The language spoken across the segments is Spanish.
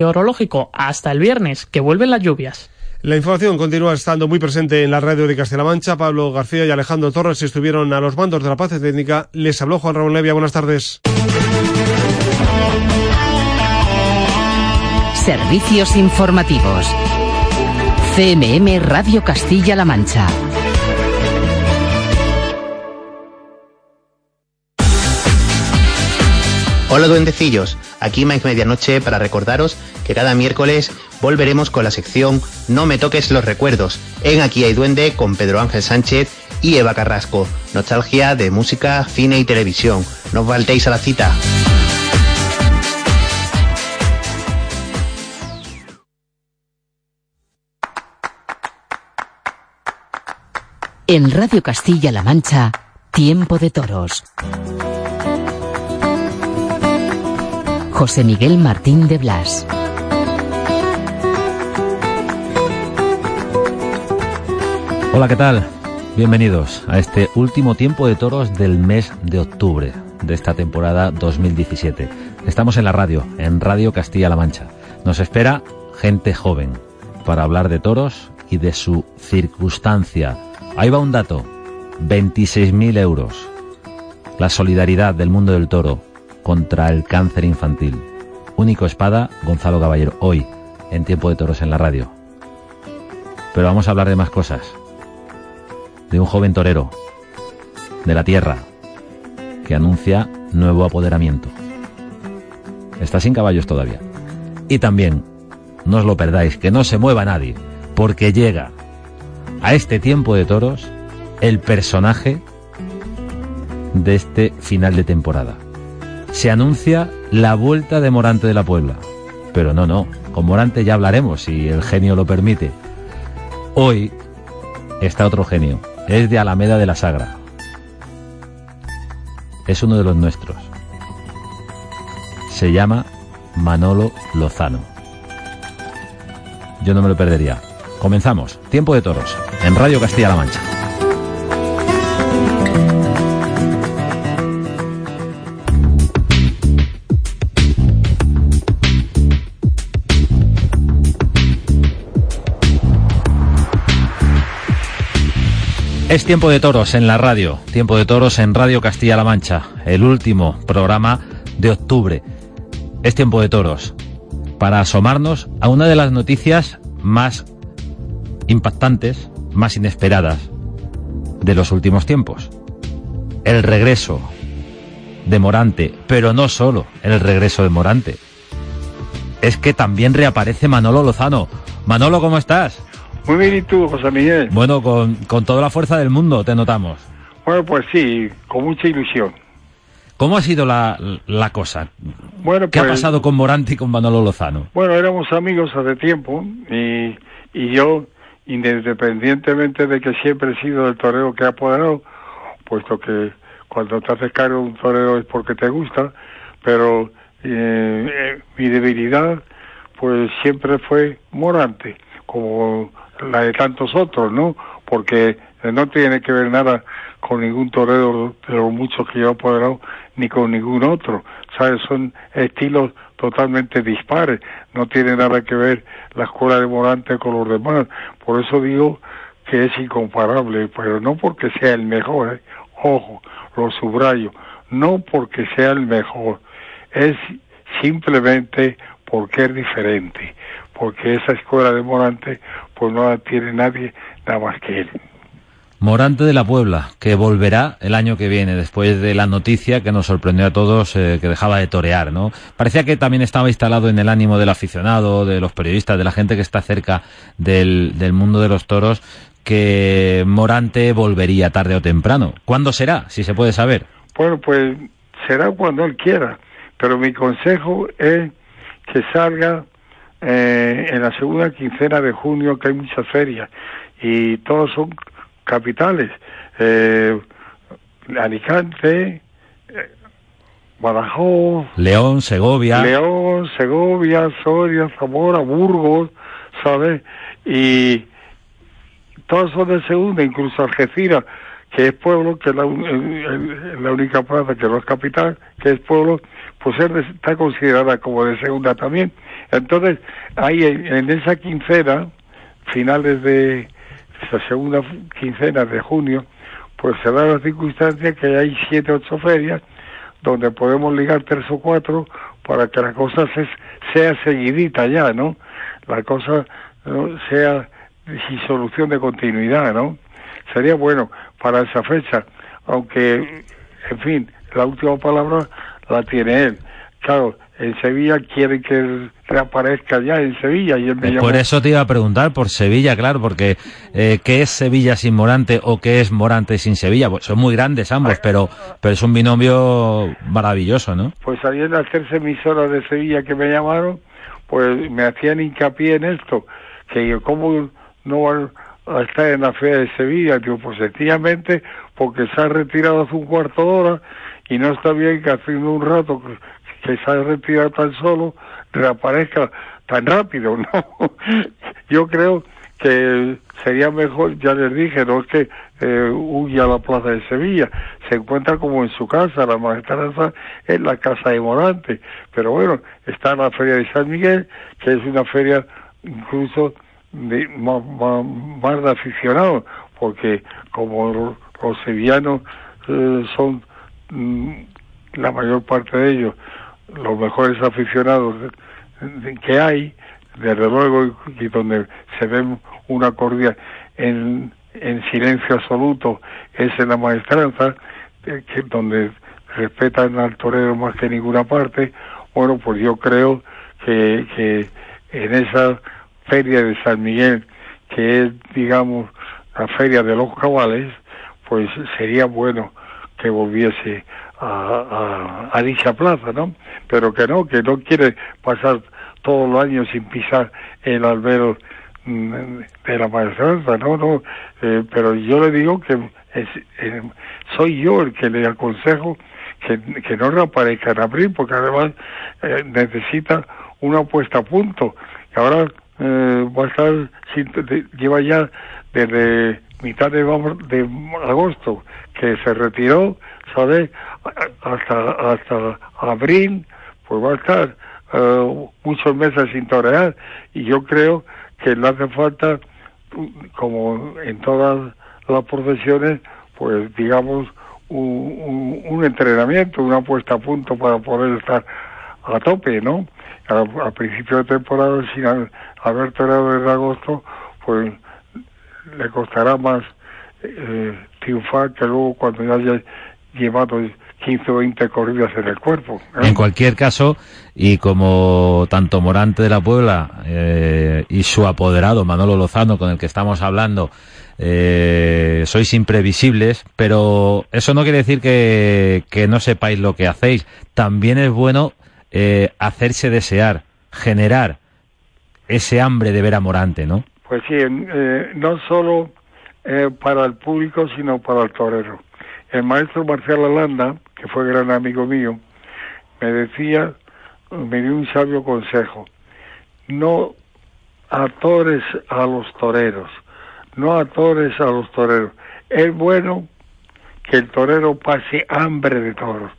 meteorológico hasta el viernes, que vuelven las lluvias. La información continúa estando muy presente en la radio de Castilla-La Mancha. Pablo García y Alejandro Torres estuvieron a los mandos de la paz técnica. Les habló Juan Raúl Levia. Buenas tardes. Servicios informativos. CMM Radio Castilla-La Mancha. Hola duendecillos, aquí Mike Medianoche para recordaros que cada miércoles volveremos con la sección No me toques los recuerdos en Aquí hay duende con Pedro Ángel Sánchez y Eva Carrasco. Nostalgia de música, cine y televisión. No os faltéis a la cita. En Radio Castilla-La Mancha, Tiempo de Toros. José Miguel Martín de Blas. Hola, ¿qué tal? Bienvenidos a este último tiempo de toros del mes de octubre de esta temporada 2017. Estamos en la radio, en Radio Castilla-La Mancha. Nos espera gente joven para hablar de toros y de su circunstancia. Ahí va un dato, 26.000 euros. La solidaridad del mundo del toro contra el cáncer infantil. Único espada, Gonzalo Caballero, hoy, en Tiempo de Toros en la radio. Pero vamos a hablar de más cosas. De un joven torero, de la tierra, que anuncia nuevo apoderamiento. Está sin caballos todavía. Y también, no os lo perdáis, que no se mueva nadie, porque llega a este tiempo de toros el personaje de este final de temporada se anuncia la vuelta de Morante de la Puebla. Pero no, no, con Morante ya hablaremos, si el genio lo permite. Hoy está otro genio, es de Alameda de la Sagra. Es uno de los nuestros. Se llama Manolo Lozano. Yo no me lo perdería. Comenzamos. Tiempo de toros. En Radio Castilla-La Mancha. Es tiempo de toros en la radio, tiempo de toros en Radio Castilla-La Mancha, el último programa de octubre. Es tiempo de toros para asomarnos a una de las noticias más impactantes, más inesperadas de los últimos tiempos. El regreso de Morante, pero no solo el regreso de Morante. Es que también reaparece Manolo Lozano. Manolo, ¿cómo estás? Muy bien, ¿y tú, José Miguel? Bueno, con, con toda la fuerza del mundo te notamos. Bueno, pues sí, con mucha ilusión. ¿Cómo ha sido la, la cosa? Bueno, ¿Qué ha pues- pasado con Morante y con Manolo Lozano? Bueno, éramos amigos hace tiempo y, y yo, independientemente de que siempre he sido el torero que ha apoderado, puesto que cuando te haces cargo de un torero es porque te gusta, pero eh, eh, mi debilidad pues siempre fue Morante, como la de tantos otros, ¿no? Porque eh, no tiene que ver nada con ningún torero de los muchos que yo he apoderado, ni con ningún otro, ¿sabes? Son estilos totalmente dispares, no tiene nada que ver la escuela de Morante con los demás, por eso digo que es incomparable, pero no porque sea el mejor, ¿eh? ojo, lo subrayo, no porque sea el mejor, es simplemente porque es diferente, porque esa escuela de Morante pues no la tiene nadie nada más que él. Morante de la Puebla, que volverá el año que viene, después de la noticia que nos sorprendió a todos, eh, que dejaba de torear, ¿no? Parecía que también estaba instalado en el ánimo del aficionado, de los periodistas, de la gente que está cerca del, del mundo de los toros, que Morante volvería tarde o temprano. ¿Cuándo será, si se puede saber? Bueno, pues será cuando él quiera, pero mi consejo es que salga eh, en la segunda quincena de junio, que hay muchas ferias, y todos son capitales. Eh, Alicante, eh, Badajoz, León, Segovia. León, Segovia, Soria, Zamora, Burgos, ¿sabes? Y todos son de segunda, incluso Algeciras, que es pueblo, que es la, un- el- el- la única plaza que no es capital, que es pueblo, pues está considerada como de segunda también. Entonces, ahí en, esa quincena, finales de la segunda quincena de junio, pues se da la circunstancia que hay siete, ocho ferias donde podemos ligar tres o cuatro para que la cosa se, sea seguidita ya, ¿no? La cosa ¿no? sea sin solución de continuidad, ¿no? Sería bueno para esa fecha, aunque, en fin, la última palabra la tiene él. Claro, en Sevilla quiere que reaparezca ya en Sevilla y él me Eh, Por eso te iba a preguntar por Sevilla, claro, porque eh, ¿qué es Sevilla sin Morante o qué es Morante sin Sevilla? Pues son muy grandes ambos, pero, pero es un binomio maravilloso, ¿no? Pues en las tres emisoras de Sevilla que me llamaron, pues me hacían hincapié en esto, que yo, ¿cómo no van a estar en la feria de Sevilla? Digo, pues sencillamente porque se ha retirado hace un cuarto de hora y no está bien que haciendo un rato que, se ha retirado tan solo reaparezca tan rápido, ¿no? Yo creo que sería mejor, ya les dije, no es que eh, huya a la plaza de Sevilla, se encuentra como en su casa, la maestranza en la casa de Morante, pero bueno, está en la feria de San Miguel, que es una feria incluso de, más, más, más de aficionados, porque como los sevillanos eh, son la mayor parte de ellos los mejores aficionados que hay, desde luego, y, donde se ve una cordia en, en silencio absoluto, es en la maestranza, que, donde respetan al torero más que ninguna parte. Bueno, pues yo creo que, que en esa feria de San Miguel, que es, digamos, la feria de los cabales, pues sería bueno que volviese a, a, a, dicha plaza, ¿no? Pero que no, que no quiere pasar todos los años sin pisar el albero de la maestranza, no, no, eh, pero yo le digo que es, eh, soy yo el que le aconsejo que, que no reaparezca en abril, porque además eh, necesita una puesta a punto. Y ahora eh, va a estar, lleva ya desde mitad de, agosto que se retiró, ¿sabes? Hasta, hasta abril, pues va a estar uh, muchos meses sin torear y yo creo que le hace falta, como en todas las profesiones, pues digamos, un, un, entrenamiento, una puesta a punto para poder estar a tope, ¿no? A, a principio de temporada, sin haber toreado desde agosto, pues le costará más eh, triunfar que luego cuando ya haya llevado 15 o 20 corridas en el cuerpo. ¿eh? En cualquier caso, y como tanto Morante de la Puebla eh, y su apoderado Manolo Lozano, con el que estamos hablando, eh, sois imprevisibles, pero eso no quiere decir que, que no sepáis lo que hacéis. También es bueno eh, hacerse desear, generar ese hambre de ver a Morante, ¿no? Pues sí, eh, no solo eh, para el público, sino para el torero. El maestro Marcial Alanda, que fue gran amigo mío, me decía, me dio un sabio consejo, no atores a los toreros, no atores a los toreros. Es bueno que el torero pase hambre de toros.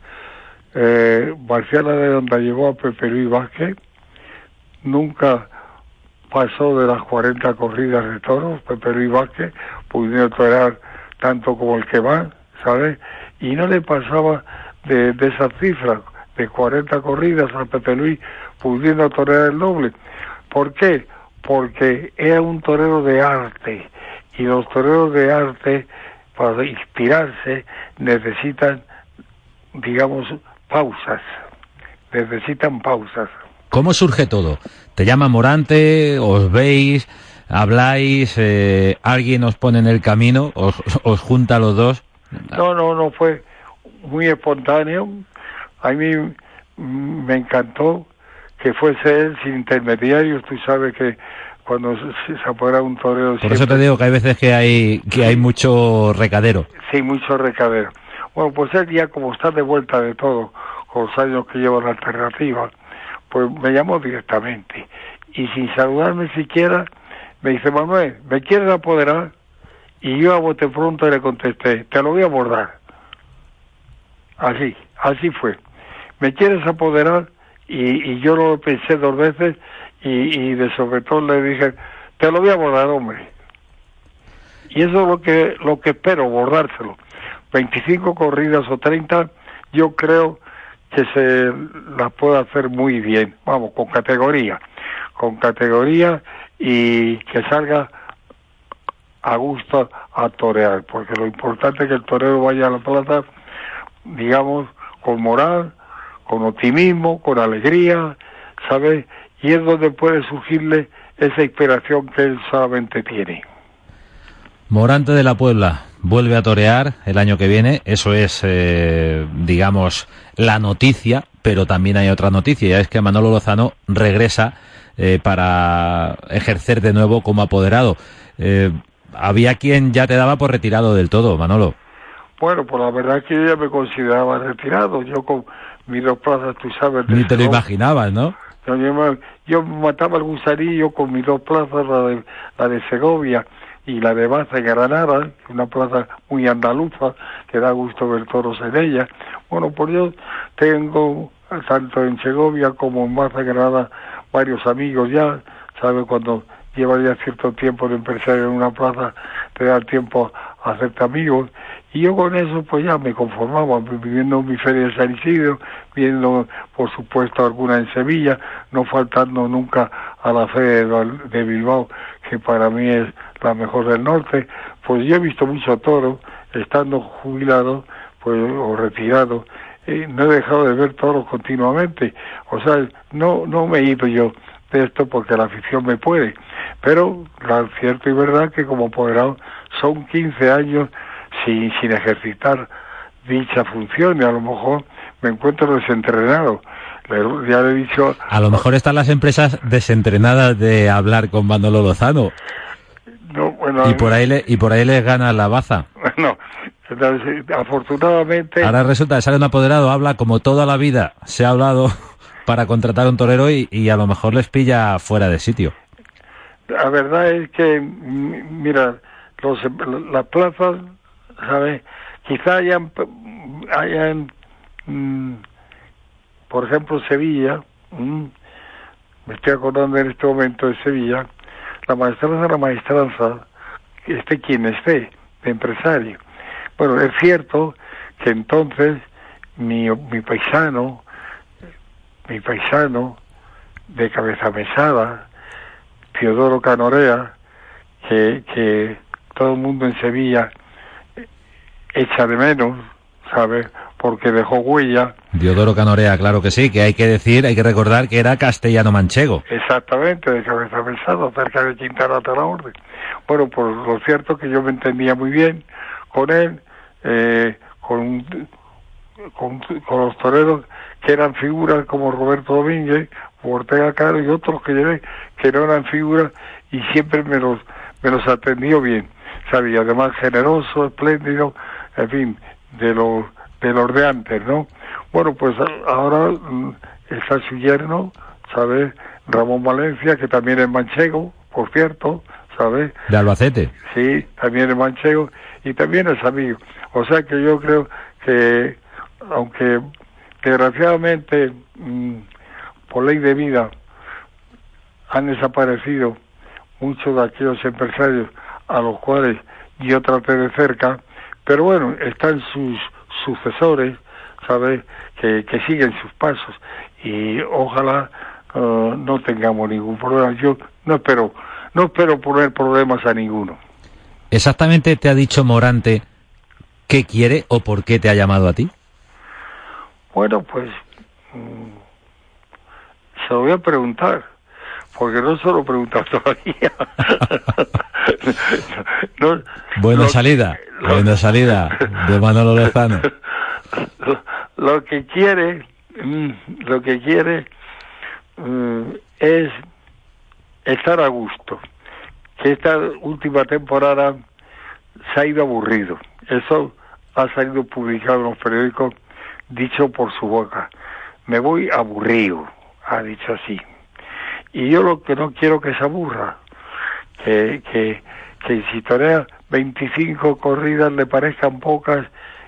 Eh, Marcial Alanda llegó a Pepe Luis Vázquez, nunca pasó de las 40 corridas de toros, Pepe Luis Vázquez, pudiendo torear tanto como el que va, ¿sabes? Y no le pasaba de, de esa cifra, de 40 corridas a Pepe Luis, pudiendo torear el doble. ¿Por qué? Porque era un torero de arte, y los toreros de arte, para inspirarse, necesitan, digamos, pausas, necesitan pausas. ¿Cómo surge todo? ¿Te llama Morante? ¿Os veis? ¿Habláis? Eh, ¿Alguien os pone en el camino? ¿Os, os junta los dos? No, no, no, fue muy espontáneo. A mí me encantó que fuese él sin intermediarios. Tú sabes que cuando se, se apodera un torero... Por siempre... eso te digo que hay veces que hay, que hay mucho recadero. Sí, mucho recadero. Bueno, pues él ya como está de vuelta de todo, con los años que lleva la alternativa, pues me llamó directamente. Y sin saludarme siquiera, me dice, Manuel, ¿me quieres apoderar? Y yo a bote pronto le contesté, te lo voy a abordar. Así, así fue. ¿Me quieres apoderar? y, y yo lo pensé dos veces y, y de sobre todo le dije, te lo voy a borrar, hombre. Y eso es lo que, lo que espero, borrárselo. 25 corridas o 30, yo creo que se las puede hacer muy bien, vamos, con categoría, con categoría y que salga a gusto a torear, porque lo importante es que el torero vaya a la plaza, digamos, con moral, con optimismo, con alegría, ¿sabes? Y es donde puede surgirle esa inspiración que él solamente tiene. Morante de la Puebla vuelve a torear el año que viene, eso es, eh, digamos, la noticia, pero también hay otra noticia, ya es que Manolo Lozano regresa eh, para ejercer de nuevo como apoderado. Eh, había quien ya te daba por retirado del todo, Manolo. Bueno, pues la verdad es que yo ya me consideraba retirado. Yo con mis dos plazas, tú sabes. Ni te lo imaginabas, ¿no? Yo, mataba el gusarillo con mis dos plazas, la de, la de Segovia y la de Baza Granada, una plaza muy andaluza, que da gusto ver toros en ella. Bueno, pues yo tengo, tanto en Segovia como en Baza Granada, varios amigos ya, ¿sabes? Cuando lleva ya cierto tiempo de empresario en una plaza, te da tiempo a hacerte amigos. Y yo con eso pues ya me conformaba, viviendo mi feria de San Isidro, viendo por supuesto alguna en Sevilla, no faltando nunca a la feria de Bilbao, que para mí es la mejor del norte. Pues yo he visto mucho toro, estando jubilado pues o retirado, no he dejado de ver toros continuamente. O sea, no, no me he ido yo de esto porque la afición me puede. Pero lo cierto y verdad que como apoderado son 15 años sin, sin ejercitar dicha función y a lo mejor me encuentro desentrenado. Ya le he dicho... A lo mejor están las empresas desentrenadas de hablar con Manolo Lozano. No, y por ahí le, y por ahí les gana la baza. Bueno, afortunadamente... Ahora resulta que sale un apoderado, habla como toda la vida se ha hablado para contratar un torero y, y a lo mejor les pilla fuera de sitio. La verdad es que, mira, los, las plazas, ¿sabes? Quizá hayan, hayan mmm, por ejemplo, Sevilla, mmm, me estoy acordando en este momento de Sevilla, la maestranza la maestranza, esté quien esté, de empresario. Bueno, es cierto que entonces mi, mi paisano, mi paisano de cabeza mesada, Teodoro Canorea, que, que todo el mundo en Sevilla echa de menos, ¿sabes? Porque dejó huella. Diodoro Canorea, claro que sí, que hay que decir, hay que recordar que era castellano manchego. Exactamente, de cabeza pesada, cerca de Quintana de la Orden. Bueno, por lo cierto que yo me entendía muy bien con él, eh, con, los toreros que eran figuras como Roberto Domínguez, Ortega Caro y otros que llevé, que no eran figuras y siempre me los, me los atendió bien, sabía, además generoso, espléndido, en fin, de los de los de antes, ¿no? Bueno, pues ahora está su yerno, ¿sabes? Ramón Valencia, que también es manchego, por cierto, ¿sabes? De Albacete. Sí, también es manchego y también es amigo. O sea que yo creo que, aunque desgraciadamente mmm, por ley de vida han desaparecido muchos de aquellos empresarios a los cuales yo traté de cerca, pero bueno, están sus sucesores, ¿sabes? Que, que siguen sus pasos y ojalá uh, no tengamos ningún problema. Yo no espero, no espero poner problemas a ninguno. Exactamente te ha dicho Morante qué quiere o por qué te ha llamado a ti. Bueno, pues mmm, se lo voy a preguntar, porque no solo preguntar todavía. no, buena lo, salida, lo, buena salida de Manolo Lozano. Lo, lo que quiere, mm, lo que quiere mm, es estar a gusto. Que esta última temporada se ha ido aburrido. Eso ha salido publicado en los periódicos, dicho por su boca. Me voy aburrido ha dicho así. Y yo lo que no quiero que se aburra, que, que, que si torea 25 corridas le parezcan pocas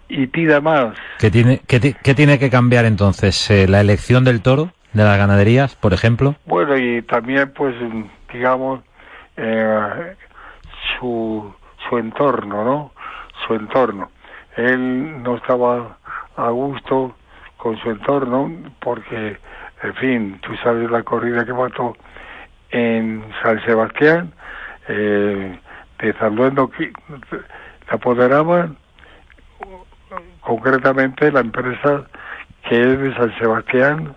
y pida más. ¿Qué tiene, qué tiene que cambiar entonces? Eh, ¿La elección del toro? De las ganaderías, por ejemplo? Bueno, y también, pues, digamos, eh, su, su entorno, ¿no? Su entorno. Él no estaba a gusto con su entorno porque, en fin, tú sabes la corrida que mató en San Sebastián, eh, de Zanduendo, que la apoderaban concretamente la empresa que es de San Sebastián,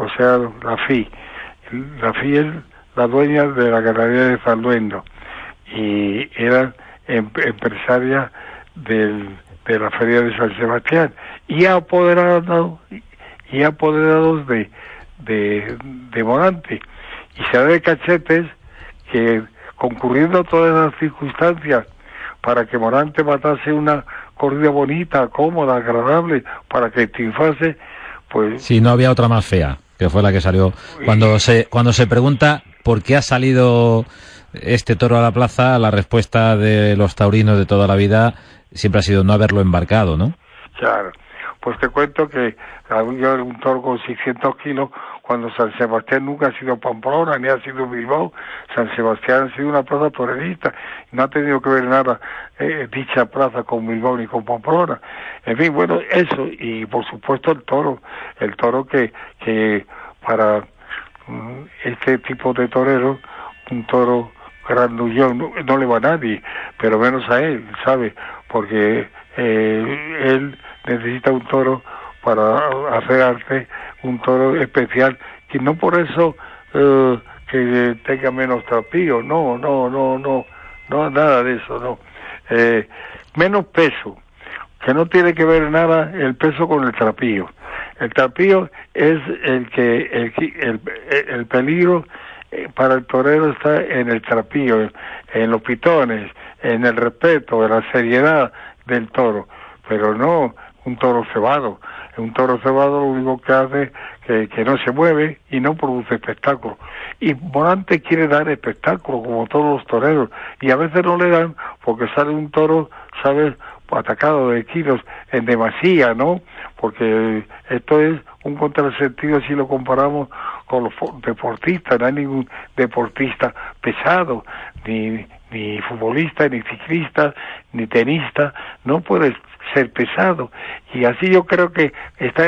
o sea, la FI. La FI es la dueña de la ganadería de Zanduendo y era em, empresaria del, de la feria de San Sebastián y apoderados y apoderados de, de, Morante y se da de cachetes que concurriendo todas las circunstancias para que Morante matase una corrida bonita, cómoda, agradable, para que triunfase, pues... Sí, no había otra más fea, que fue la que salió. Cuando se, cuando se pregunta por qué ha salido este toro a la plaza, la respuesta de los taurinos de toda la vida siempre ha sido no haberlo embarcado, ¿no? Claro. Pues te cuento que un toro con 600 kilos cuando San Sebastián nunca ha sido Pamplona ni ha sido Bilbao. San Sebastián ha sido una plaza torerista. No ha tenido que ver nada eh, dicha plaza con Bilbao ni con Pamplona. En fin, bueno, eso. Y por supuesto el toro. El toro que, que para mm, este tipo de torero, un toro grandullón, no, le va a nadie, pero menos a él, ¿sabe? Porque eh, él necesita un toro para hacer arte, un toro especial, que no por eso eh, que tenga menos trapío, no, no, no, no, no, nada de eso, no. Eh, menos peso, que no tiene que ver nada el peso con el trapío. El trapío es el que, el, el, el peligro eh, para el torero está en el trapío, en los pitones, en el respeto, en la seriedad del toro, pero no un toro cebado. Un toro cebado lo único que hace que, que no se mueve y no produce espectáculo. Y Morante quiere dar espectáculo, como todos los toreros, y a veces no le dan porque sale un toro, ¿sabes?, atacado de kilos en demasía, ¿no? Porque esto es un contrasentido si lo comparamos con los deportistas, no hay ningún deportista pesado, ni, ni futbolista, ni ciclista, ni tenista, no puede ser pesado. Y así yo creo que está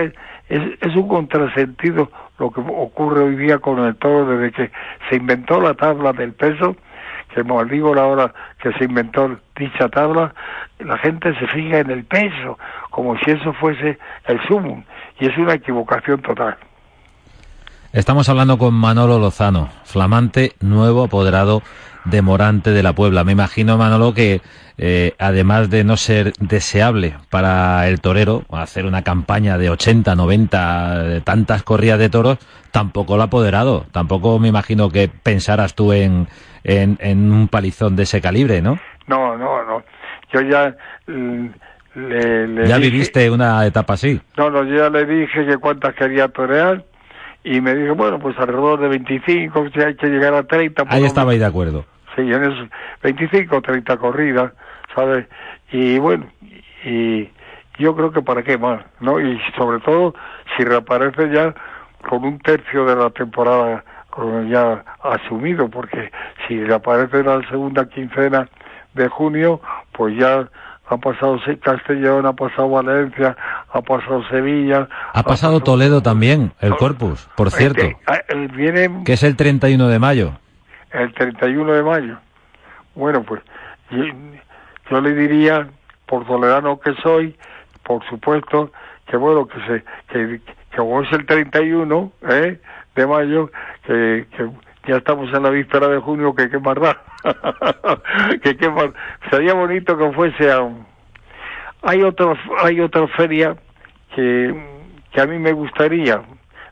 es, es un contrasentido lo que ocurre hoy día con el toro desde que se inventó la tabla del peso, que la hora que se inventó dicha tabla, la gente se fija en el peso, como si eso fuese el sumum, y es una equivocación total. Estamos hablando con Manolo Lozano, flamante nuevo apoderado de Morante de la Puebla. Me imagino, Manolo, que eh, además de no ser deseable para el torero hacer una campaña de 80, 90, de tantas corridas de toros, tampoco lo ha apoderado. Tampoco me imagino que pensaras tú en, en, en un palizón de ese calibre, ¿no? No, no, no. Yo ya... Mm, le, le ¿Ya dije, viviste una etapa así? No, no, yo ya le dije que cuántas quería torear y me dijo, bueno, pues alrededor de 25, si hay que llegar a 30. Ahí estaba ahí de acuerdo. Sí, en esos 25 o 30 corridas, ¿sabes? Y bueno, y yo creo que para qué más, ¿no? Y sobre todo si reaparece ya con un tercio de la temporada ya asumido, porque si reaparece en la segunda quincena de junio, pues ya ha pasado Castellón, ha pasado Valencia, ha pasado Sevilla. Ha, ha pasado, pasado Toledo también, el Corpus, por cierto. Este, viene, que es el 31 de mayo. El 31 de mayo. Bueno, pues yo, le diría, por toledano que soy, por supuesto, que bueno, que se que, que es el 31 ¿eh? de mayo, que, que ya estamos en la víspera de junio, que qué más da. que qué más... Sería bonito que fuese a... Hay otra, hay otra feria que, que a mí me gustaría,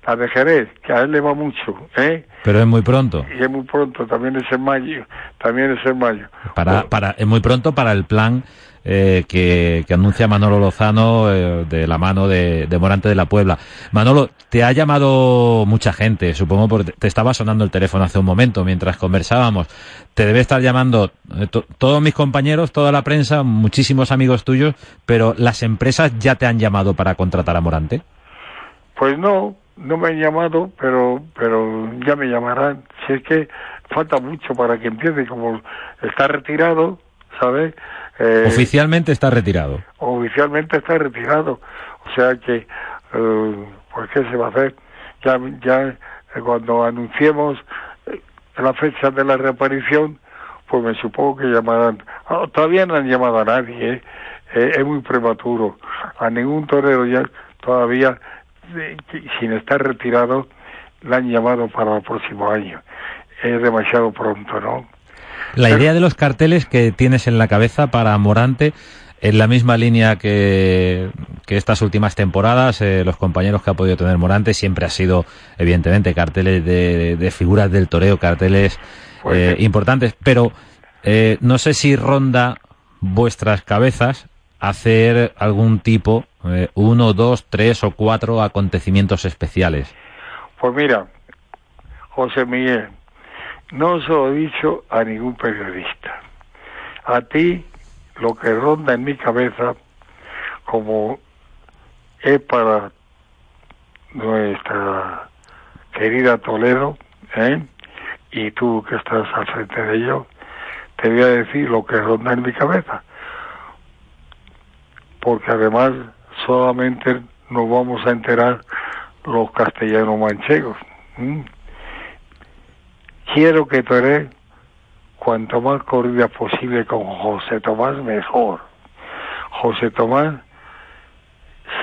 la de Jerez, que a él le va mucho, ¿eh? Pero es muy pronto. Y es muy pronto, también es en mayo, también es en mayo. Para, bueno, para, es muy pronto para el plan eh, que, que, anuncia Manolo Lozano eh, de la mano de, de, Morante de la Puebla. Manolo, te ha llamado mucha gente, supongo, porque te estaba sonando el teléfono hace un momento mientras conversábamos. Te debe estar llamando eh, todos mis compañeros, toda la prensa, muchísimos amigos tuyos, pero las empresas ya te han llamado para contratar a Morante. Pues no, no me han llamado, pero pero ya me llamarán. Si es que falta mucho para que empiece, como está retirado, ¿sabes? Eh, oficialmente está retirado. Oficialmente está retirado. O sea que, eh, pues qué se va a hacer. Ya, ya eh, cuando anunciemos la fecha de la reaparición, pues me supongo que llamarán. Ah, todavía no han llamado a nadie, ¿eh? es muy prematuro. A ningún torero ya todavía sin estar retirado, la han llamado para el próximo año. Es demasiado pronto, ¿no? La idea de los carteles que tienes en la cabeza para Morante, en la misma línea que, que estas últimas temporadas, eh, los compañeros que ha podido tener Morante, siempre ha sido, evidentemente, carteles de, figuras del toreo, carteles pues eh, importantes, pero eh, no sé si ronda vuestras cabezas hacer algún tipo, eh, uno, dos, tres o cuatro acontecimientos especiales? Pues mira, José Miguel, no se lo he dicho a ningún periodista. A ti lo que ronda en mi cabeza como es para nuestra querida Toledo, ¿eh? y tú que estás al frente de ello, te voy a decir lo que ronda en mi cabeza porque además solamente nos vamos a enterar los castellanos manchegos. Quiero que tú cuanto más corrida posible con José Tomás, mejor. José Tomás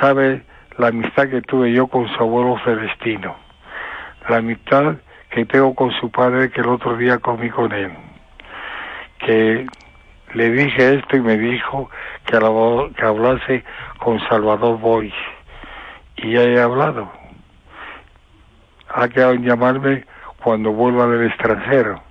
sabe la amistad que tuve yo con su abuelo Celestino, la amistad que tengo con su padre que el otro día comí con él, que le dije esto y me dijo que, hablase con Salvador Boy. Y ya he hablado. Ha quedado en llamarme cuando vuelva del extranjero.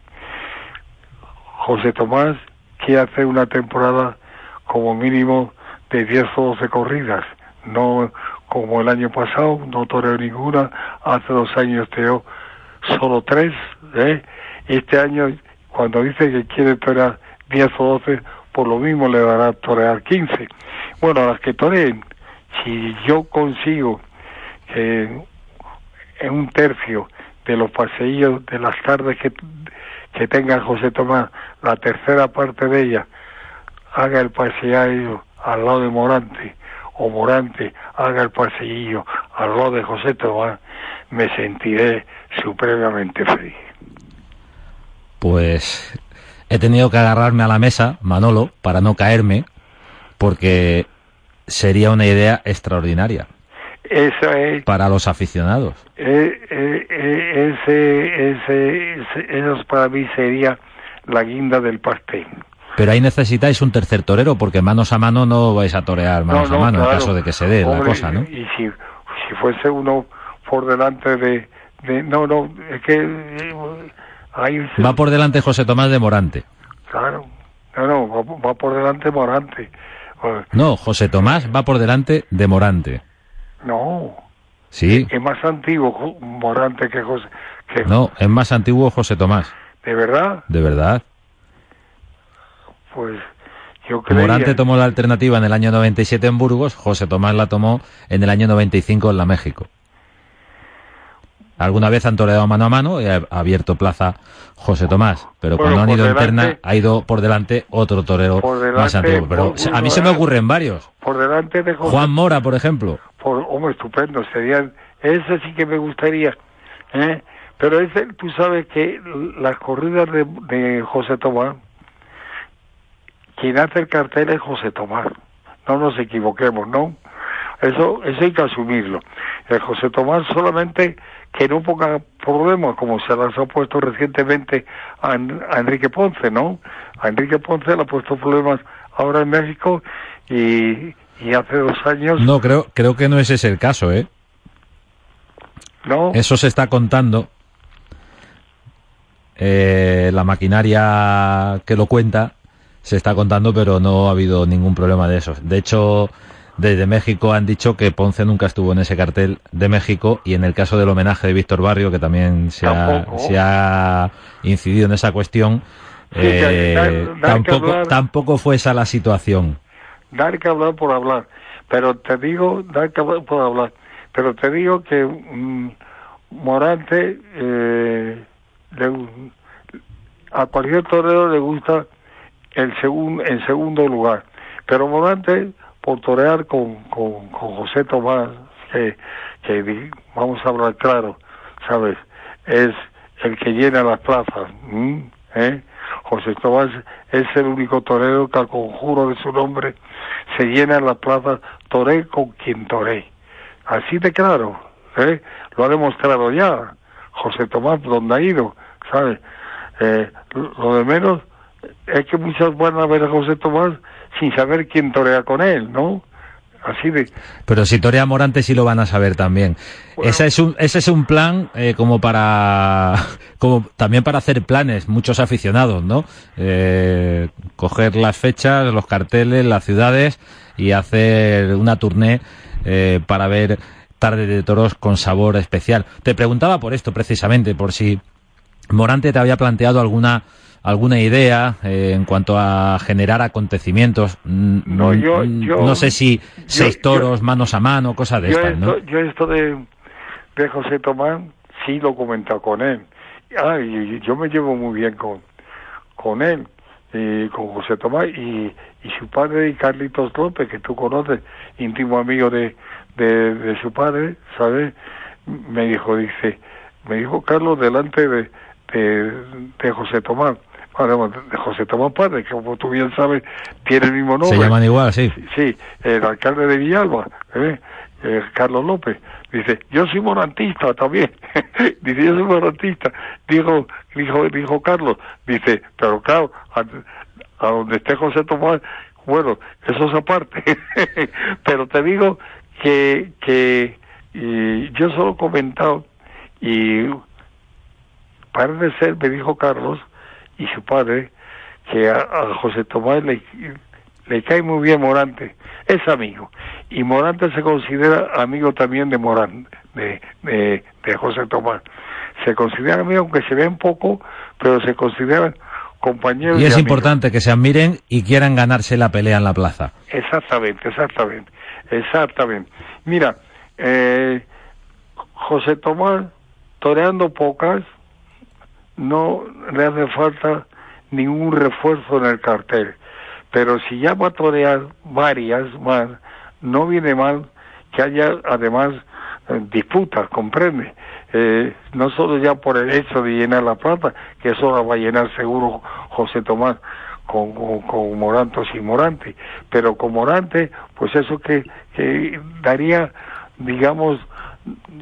José Tomás quiere hacer una temporada como mínimo de 10 o 12 corridas. No como el año pasado, no toreo ninguna. Hace dos años teo solo tres. ¿eh? Este año, cuando dice que quiere torear 10 o 12, por lo mismo le dará torear 15. Bueno, a las que toreen, si yo consigo que en un tercio de los paseillos de las tardes que, que tenga José Tomás, la tercera parte de ella, haga el paseillo al lado de Morante, o Morante haga el paseillo al lado de José Tomás, me sentiré supremamente feliz. Pues he tenido que agarrarme a la mesa, Manolo, para no caerme, porque sería una idea extraordinaria. Eso es. Para los aficionados. Eh, eh, eh, ese, ese, eso para mí sería la guinda del pastel. Pero ahí necesitáis un tercer torero, porque manos a mano no vais a torear manos a mano en caso de que se dé la cosa, ¿no? Y si, si fuese uno por delante de, de no, no, es que Va por delante José Tomás de Morante. Claro, no, no, va, por delante Morante. No, José Tomás va por delante de Morante. No. Sí. Es más antiguo Morante que José. Que... No, es más antiguo José Tomás. ¿De verdad? De verdad. Pues yo creía... Morante tomó la alternativa en el año 97 en Burgos, José Tomás la tomó en el año 95 en la México. Alguna vez han toreado mano a mano y ha abierto plaza José Tomás, pero cuando han ido en terna ha ido por delante otro torero más antiguo. Pero a mí se me ocurren varios. Por delante de Juan Mora, por ejemplo. Por, hombre, estupendo, serían, ese sí que me gustaría. ¿eh? Pero ese, tú sabes que las corridas de, de José Tomás, quien hace el cartel es José Tomás. No nos equivoquemos, ¿no? Eso, eso hay que asumirlo. El José Tomás solamente que no ponga problemas como se las ha puesto recientemente a, Enrique Ponce, ¿no? A Enrique Ponce le ha puesto problemas ahora en México y, hace dos años... No, creo, creo que no es ese el caso, ¿eh? No. Eso se está contando. Eh, la maquinaria que lo cuenta se está contando, pero no ha habido ningún problema de eso. De hecho, desde México han dicho que Ponce nunca estuvo en ese cartel de México y en el caso del homenaje de Víctor Barrio, que también se, ha, incidido en esa cuestión, eh, tampoco, tampoco fue esa la situación. Dar que hablar por hablar, pero te digo, dar que hablar por hablar, pero te digo que mm, Morante eh, le- a cualquier torero le gusta el segundo en segundo lugar. Pero Morante por torear con, con, con José Tomás que, vamos a hablar claro sabes es el que llena las plazas. ¿Eh? José Tomás es el único torero que al conjuro de su nombre se llena las plazas toré con quien toré así de claro ¿eh? lo ha demostrado ya José Tomás donde ha ido ¿sabes? Eh, lo de menos es que muchos van a ver a José Tomás sin saber quién torea con él, ¿no? Así de... Pero si torea Morante sí lo van a saber también. Bueno. ese, es un, ese es un plan eh, como para... como también para hacer planes, muchos aficionados, ¿no? Eh, coger las fechas, los carteles, las ciudades y hacer una tournée eh, para ver tarde de toros con sabor especial. Te preguntaba por esto precisamente, por si Morante te había planteado alguna alguna idea eh, en cuanto a generar acontecimientos. Mm, No, yo- mm, yo- no sé si seis yo- toros manos a mano, cosas de estas, ¿no? esto, yo esto de, de José Tomás sí lo he comentado con él. Ah, y yo me llevo muy bien con, con él, y con José Tomás y, y su padre y Carlitos López, que tú conoces, íntimo amigo de, de, de su padre, ¿sabes? Me dijo, dice, me dijo Carlos delante de, de, de José Tomás, bueno, de José Tomás Padre, que como tú bien sabes, tiene el mismo nombre. Se llaman igual, sí. Sí, el alcalde de Villalba, ¿eh? Eh, Carlos López, dice, yo soy morantista también. dice, yo soy morantista. Dijo, dijo, dijo Carlos, dice, pero claro, a, a donde esté José Tomás, bueno, eso es aparte. pero te digo que, que y yo solo he comentado y parece ser, me dijo Carlos y su padre, que a, a José Tomás le, le cae muy bien Morante, es amigo. Y Morante se considera amigo también de Morante, de, de, de José Tomás. Se considera amigo, aunque se ven poco, pero se consideran compañeros Y es amigos. importante que se admiren y quieran ganarse la pelea en la plaza. Exactamente, exactamente, exactamente. Mira, eh, José Tomás, toreando pocas, no le hace falta ningún refuerzo en el cartel. Pero si ya va a torear varias más, no viene mal que haya además eh, disputas, comprende. Eh, no solo ya por el hecho de llenar la plata, que eso la va a llenar seguro José Tomás con, con, con Morantos y Morante, pero con Morante, pues eso que, que daría, digamos,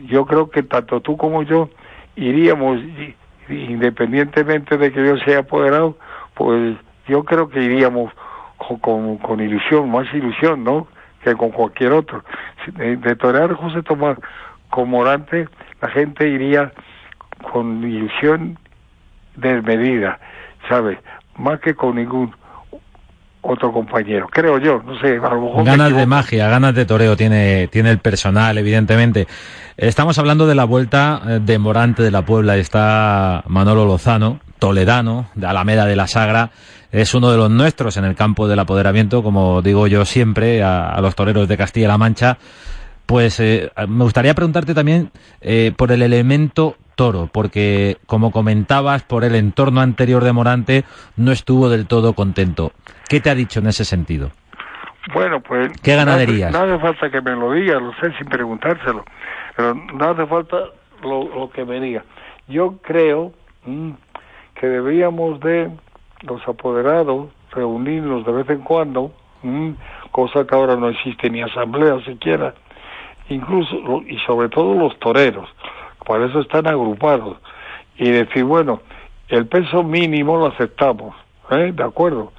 yo creo que tanto tú como yo iríamos, independientemente de que yo sea apoderado, pues yo creo que iríamos con, ilusión, más ilusión, ¿no? Que con cualquier otro. De, de torear José Tomás con Morante, la gente iría con ilusión desmedida, ¿sabes? Más que con ningún otro compañero, creo yo, no sé, a lo mejor me Ganas de magia, ganas de toreo tiene, tiene el personal, evidentemente. Estamos hablando de la vuelta eh, de Morante de la Puebla. Está Manolo Lozano, toledano, de Alameda de la Sagra. Es uno de los nuestros en el campo del apoderamiento, como digo yo siempre, a, a los toreros de Castilla-La Mancha. Pues eh, me gustaría preguntarte también eh, por el elemento toro, porque como comentabas, por el entorno anterior de Morante no estuvo del todo contento. ¿Qué te ha dicho en ese sentido? Bueno, pues... ¿Qué ganaderías? No hace, no hace falta que me lo diga, lo sé sin preguntárselo, pero no hace falta lo, lo que me diga. Yo creo mm, que deberíamos de, los apoderados, reunirnos de vez en cuando, mm, cosa que ahora no existe ni asamblea siquiera, incluso, y sobre todo los toreros, para eso están agrupados, y decir, bueno, el peso mínimo lo aceptamos, ¿eh? ¿De acuerdo?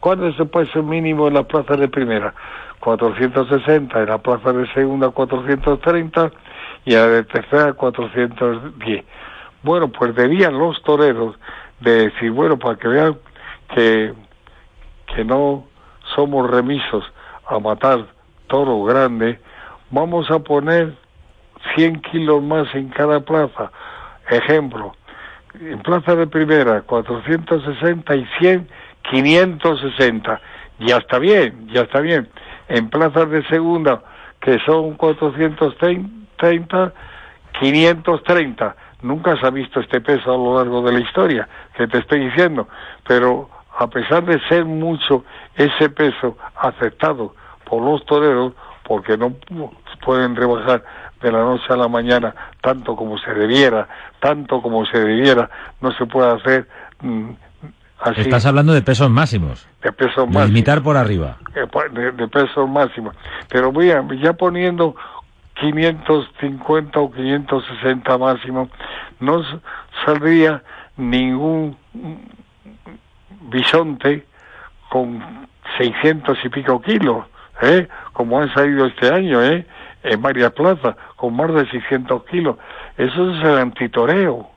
¿Cuál es el peso mínimo en la plaza de primera? 460, en la plaza de segunda 430 y en la de tercera 410. Bueno, pues debían los toreros de decir, bueno, para que vean que, que no somos remisos a matar toro grande, vamos a poner 100 kilos más en cada plaza. Ejemplo, en plaza de primera 460 y 100 560 ya está bien ya está bien. En plazas de segunda que son 430 530, 530. Nunca se ha visto este peso a lo largo de la historia, que te estoy diciendo, pero a pesar de ser mucho ese peso aceptado por los toreros, porque no pueden rebajar de la noche a la mañana tanto como se debiera, tanto como se debiera, no se puede hacer mm, así. Estás hablando de pesos máximos. De pesos máximos. limitar por arriba. Eh, de, de pesos máximos. Pero mira, ya poniendo 550 o 560 máximo, no saldría ningún bisonte con 600 y pico kilos, ¿eh? como han salido este año, ¿eh? en varias plazas, con más de 600 kilos. Eso es el antitoreo,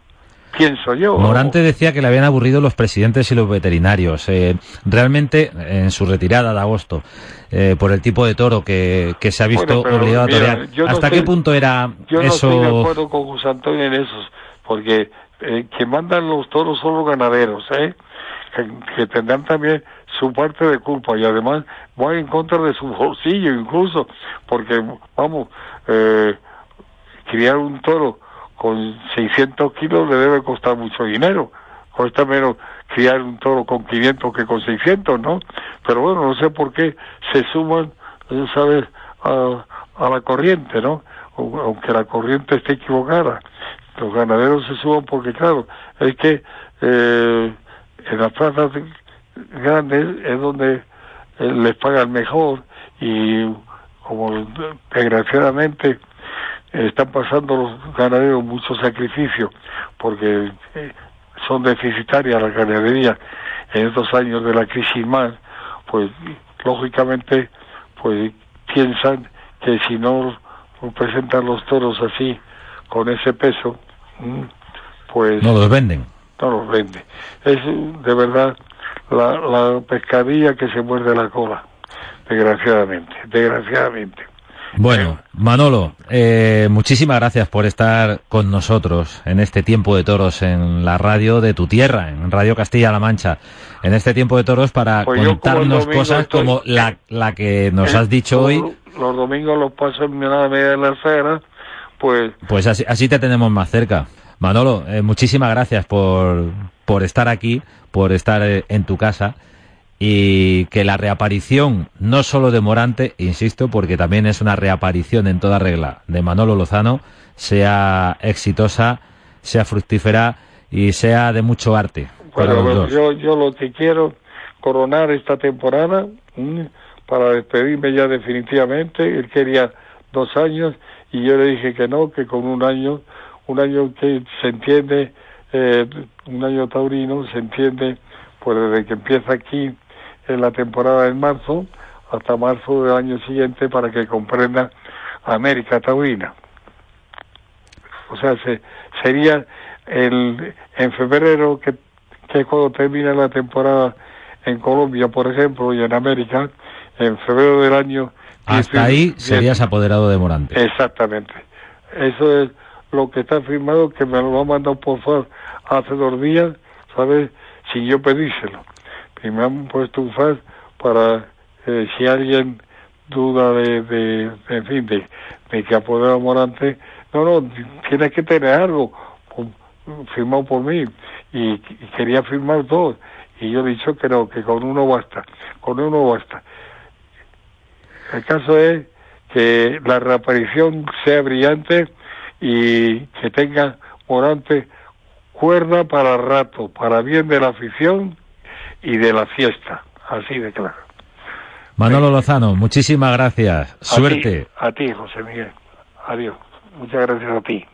pienso yo. Morante decía que le habían aburrido los presidentes y los veterinarios. Eh, realmente, en su retirada de agosto, eh, por el tipo de toro que, que se ha visto Bueno, obligado a torear, yo no ¿hasta estoy- qué punto era Yo no eso? estoy de acuerdo con José Antonio en eso, porque eh, quien mandan los toros son los ganaderos, ¿eh? Que, que tendrán también su parte de culpa y además va en contra de su bolsillo incluso, porque, vamos, eh, criar un toro con 600 kilos le debe costar mucho dinero. Cuesta menos criar un toro con 500 que con 600, ¿no? Pero bueno, no sé por qué se suman, eh, ¿sabes?, a, a la corriente, ¿no? Au- Aunque la corriente esté equivocada. Los ganaderos se suman porque, claro, es que eh, en las plazas grandes es donde eh, les pagan mejor y como desgraciadamente están pasando los ganaderos mucho sacrificio porque eh, son deficitarias las ganaderías en estos años de la crisis más, pues lógicamente pues piensan que si no presentan los toros así con ese peso, mm, pues No los venden. no los vende. Es de verdad la, la pescadilla que se muerde la cola, desgraciadamente, desgraciadamente. Bueno, Manolo, eh, muchísimas gracias por estar con nosotros en este tiempo de toros en la radio de tu tierra, en Radio Castilla-La Mancha. En este tiempo de toros para Pues como contarnos cosas estoy- como la, la que nos has dicho hoy. Los domingos los paso en mi media de la acera, pues Pues así, así te tenemos más cerca. Manolo, eh, muchísimas gracias por, por estar aquí, por estar eh, en tu casa y que la reaparición, no solo de Morante, insisto, porque también es una reaparición en toda regla de Manolo Lozano, sea exitosa, sea fructífera y sea de mucho arte Bueno, bueno, yo, yo lo que quiero coronar esta temporada mm, para despedirme ya definitivamente. Él quería dos años y yo le dije que no, que con un año, un año que se entiende, eh, un año taurino, se entiende pues desde que empieza aquí en la temporada en marzo hasta marzo del año siguiente para que comprenda América Taurina. O sea, se, sería el, en febrero, que, que es cuando termina la temporada en Colombia, por ejemplo, y en América, en febrero del año... Hasta ahí 10, serías apoderado de Morante. Exactamente. Eso es lo que está firmado, que me lo ha mandado por favor hace dos días, ¿sabes? Sin yo pedírselo. Y me han puesto un fax para, eh, si alguien duda de, de, en fin, de, de que apodera a Morante, no, no, tienes que tener algo firmado por mí. Y quería firmar dos. Y yo he dicho que no, que con uno basta, con uno basta. El caso es que la reaparición sea brillante y que tenga Morante cuerda para rato, para bien de la afición y de la fiesta. Así de claro. Manolo Lozano, muchísimas gracias. A Suerte. ti, a ti, José Miguel. Adiós. Muchas gracias a ti.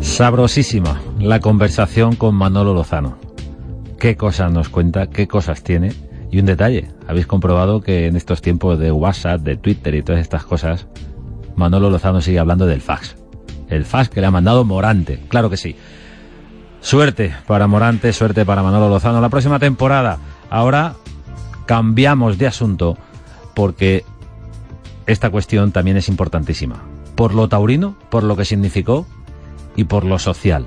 Sabrosísima la conversación con Manolo Lozano. Qué cosas nos cuenta, qué cosas tiene. Y un detalle, habéis comprobado que en estos tiempos de WhatsApp, de Twitter y todas estas cosas, Manolo Lozano sigue hablando del fax. El fax que le ha mandado Morante, claro que sí. Suerte para Morante, suerte para Manolo Lozano. La próxima temporada, ahora cambiamos de asunto porque esta cuestión también es importantísima. Por lo taurino, por lo que significó y por lo social.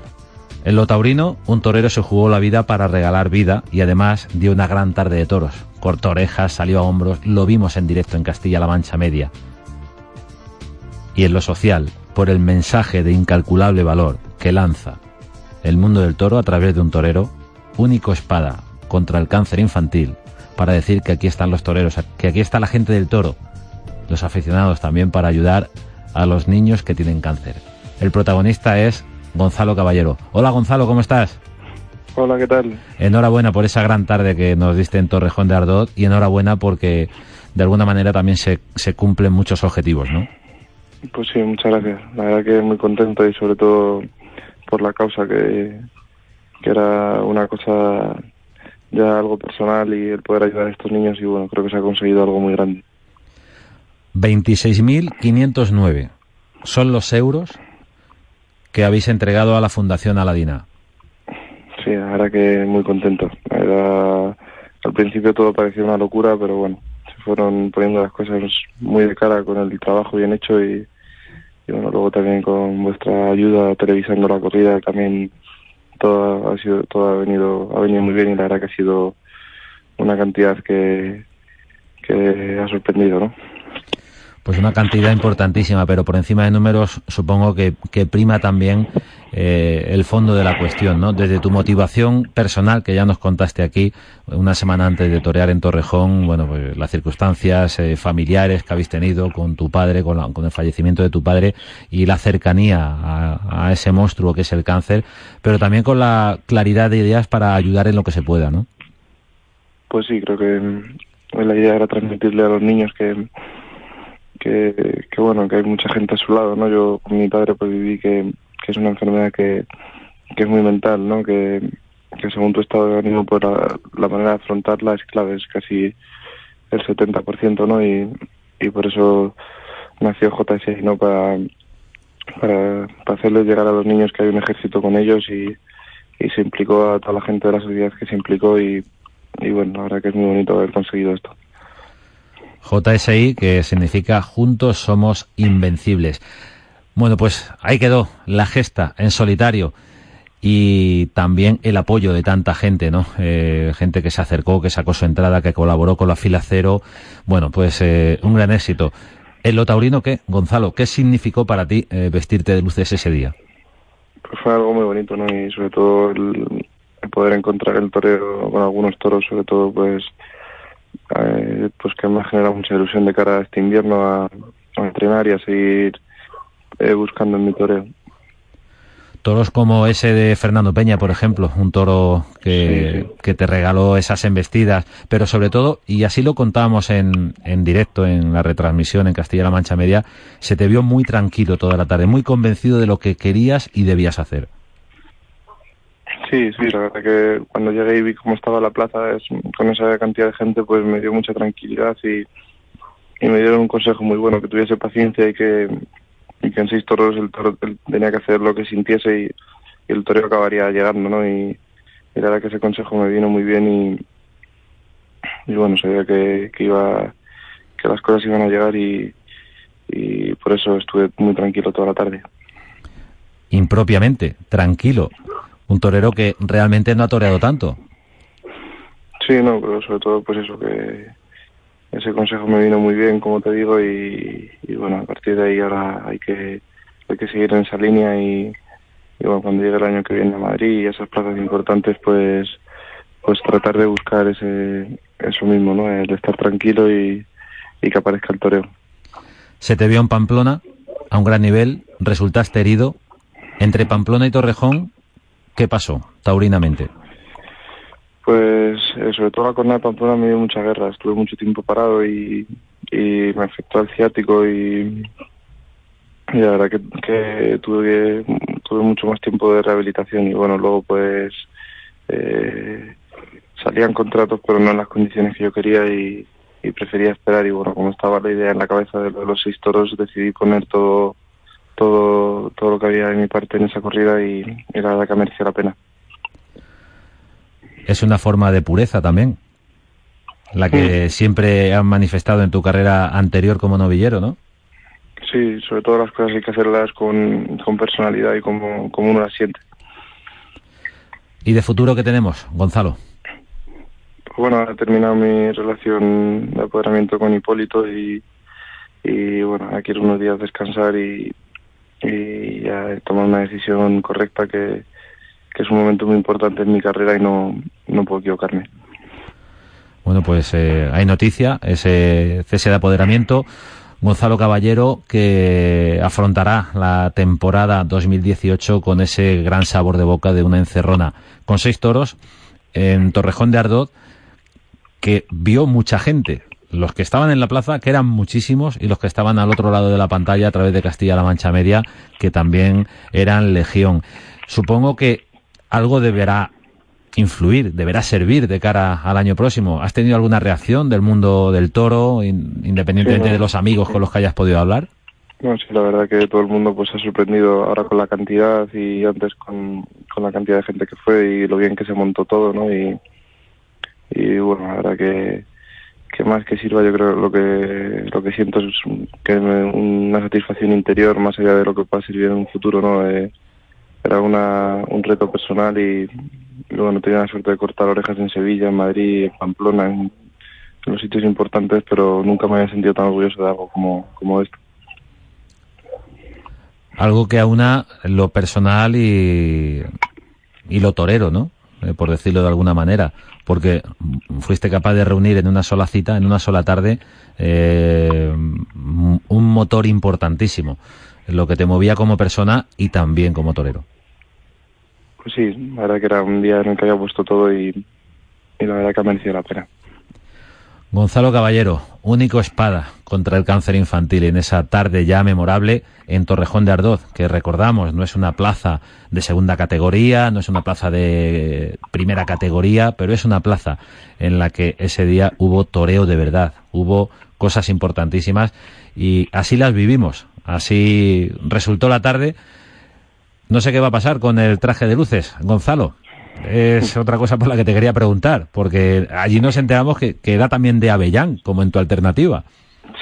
En lo taurino, un torero se jugó la vida para regalar vida y además dio una gran tarde de toros. Cortó orejas, salió a hombros, lo vimos en directo en Castilla-La Mancha Media. Y en lo social, por el mensaje de incalculable valor que lanza el mundo del toro a través de un torero, único espada contra el cáncer infantil, para decir que aquí están los toreros, que aquí está la gente del toro, los aficionados también para ayudar a los niños que tienen cáncer. El protagonista es Gonzalo Caballero. Hola Gonzalo, ¿cómo estás? Hola, ¿qué tal? Enhorabuena por esa gran tarde que nos diste en Torrejón de Ardot y enhorabuena porque de alguna manera también se, se cumplen muchos objetivos, ¿no? Pues sí, muchas gracias. La verdad que muy contento y sobre todo por la causa que, que era una cosa ya algo personal y el poder ayudar a estos niños y bueno, creo que se ha conseguido algo muy grande. 26.509 son los euros que habéis entregado a la Fundación Aladina. Sí, la verdad que muy contento. Al principio todo parecía una locura, pero bueno, se fueron poniendo las cosas muy de cara con el trabajo bien hecho y, y bueno, luego también con vuestra ayuda televisando la corrida también todo ha sido todo ha venido ha venido muy bien y la verdad que ha sido una cantidad que que ha sorprendido, ¿no? Pues una cantidad importantísima, pero por encima de números supongo que, que prima también eh, el fondo de la cuestión, ¿no? Desde tu motivación personal, que ya nos contaste aquí una semana antes de torear en Torrejón, bueno, pues las circunstancias eh, familiares que habéis tenido con tu padre, con, la, con, el fallecimiento de tu padre y la cercanía a, a, ese monstruo que es el cáncer, pero también con la claridad de ideas para ayudar en lo que se pueda, ¿no? Pues sí, creo que la idea era transmitirle a los niños que que, que, bueno, que hay mucha gente a su lado, ¿no? Yo con mi padre pues viví que, es una enfermedad que, es muy mental, ¿no? Que, que según tu estado de ánimo, pues la, manera de afrontarla es clave, es casi el 70%, ¿no? Y, y por eso nació JSI, ¿no? Para, para, para hacerles llegar a los niños que hay un ejército con ellos y, y se implicó a toda la gente de la sociedad que se implicó y, y bueno, la verdad que es muy bonito haber conseguido esto. JSI, que significa Juntos Somos Invencibles. Bueno, pues ahí quedó la gesta en solitario y también el apoyo de tanta gente, ¿no? Eh, gente que se acercó, que sacó su entrada, que colaboró con la fila cero. Bueno, pues eh, un gran éxito. ¿En lo taurino qué, Gonzalo? ¿Qué significó para ti eh, vestirte de luces ese día? Pues fue algo muy bonito, ¿no? Y sobre todo el, el poder encontrar el torero con algunos toros, sobre todo, pues eh, pues que me ha generado mucha ilusión de cara a este invierno a, a entrenar y a seguir eh, buscando en mi toreo. Toros como ese de Fernando Peña, por ejemplo, un toro que, Sí, sí. que te regaló esas embestidas, pero sobre todo, y así lo contábamos en, en directo, en la retransmisión en Castilla-La Mancha Media, se te vio muy tranquilo toda la tarde, muy convencido de lo que querías y debías hacer. Sí, sí, la verdad que cuando llegué y vi cómo estaba la plaza con esa cantidad de gente, pues me dio mucha tranquilidad y, me dieron un consejo muy bueno, que tuviese paciencia y que, y que en seis toros el toro tenía que hacer lo que sintiese y, el toreo acabaría llegando, ¿no? Y, la verdad que ese consejo me vino muy bien y, y bueno, sabía que, que iba que las cosas iban a llegar y, y por eso estuve muy tranquilo toda la tarde. Impropiamente, tranquilo. Un torero que realmente no ha toreado tanto. Sí, no, pero sobre todo pues eso, que ese consejo me vino muy bien, como te digo, y, y bueno, a partir de ahí ahora hay que, hay que seguir en esa línea y, y bueno, cuando llegue el año que viene a Madrid y esas plazas importantes, pues pues tratar de buscar ese eso mismo, ¿no? El estar tranquilo y, y que aparezca el toreo. Se te vio en Pamplona, a un gran nivel, resultaste herido. Entre Pamplona y Torrejón, ¿qué pasó, taurinamente? Pues eh, sobre todo la cornada de Pamplona me dio mucha guerra, estuve mucho tiempo parado y, me afectó el ciático y, la verdad que, que tuve tuve mucho más tiempo de rehabilitación y bueno luego pues eh, salían contratos pero no en las condiciones que yo quería y, y prefería esperar y bueno como estaba la idea en la cabeza de, de los seis toros decidí poner todo todo todo lo que había de mi parte en esa corrida y, y la verdad que merecía la pena. Es una forma de pureza también, la que siempre has manifestado en tu carrera anterior como novillero, ¿no? Sí, sobre todo las cosas hay que hacerlas con, con personalidad y como, como uno las siente. ¿Y de futuro qué tenemos, Gonzalo? Pues bueno, he terminado mi relación de apoderamiento con Hipólito y, y bueno, aquí quiero unos días descansar y, y ya tomar una decisión correcta que, es un momento muy importante en mi carrera y no, no puedo equivocarme. Bueno, pues eh, hay noticia, ese cese de apoderamiento. Gonzalo Caballero que afrontará la temporada 2018 con ese gran sabor de boca de una encerrona con seis toros en Torrejón de Ardot que vio mucha gente, los que estaban en la plaza, que eran muchísimos, y los que estaban al otro lado de la pantalla a través de Castilla-La Mancha Media, que también eran legión. Supongo que algo deberá influir, deberá servir de cara al año próximo. ¿Has tenido alguna reacción del mundo del toro, independientemente de los amigos con los que hayas podido hablar? No, sí, la verdad que todo el mundo pues ha sorprendido ahora con la cantidad y antes con, con la cantidad de gente que fue y lo bien que se montó todo, ¿no? Y, y bueno, la verdad que, que más que sirva yo creo lo que lo que siento es que una satisfacción interior más allá de lo que pueda servir en un futuro, ¿no? Eh, era una, un reto personal y, luego no tenía la suerte de cortar orejas en Sevilla, en Madrid, en Pamplona, en, los sitios importantes, pero nunca me había sentido tan orgulloso de algo como, como esto. Algo que aúna lo personal y, y lo torero, ¿no? Eh, por decirlo de alguna manera, porque fuiste capaz de reunir en una sola cita, en una sola tarde, eh, un motor importantísimo, lo que te movía como persona y también como torero. Pues sí, la verdad que era un día en el que había puesto todo y, la verdad que ha merecido la pena. Gonzalo Caballero, único espada contra el cáncer infantil en esa tarde ya memorable en Torrejón de Ardoz, que recordamos no es una plaza de segunda categoría, no es una plaza de primera categoría, pero es una plaza en la que ese día hubo toreo de verdad, hubo cosas importantísimas y así las vivimos, así resultó la tarde no sé qué va a pasar con el traje de luces, Gonzalo. Es otra cosa por la que te quería preguntar, porque allí nos enteramos que, que era también de Avellán, como en tu alternativa.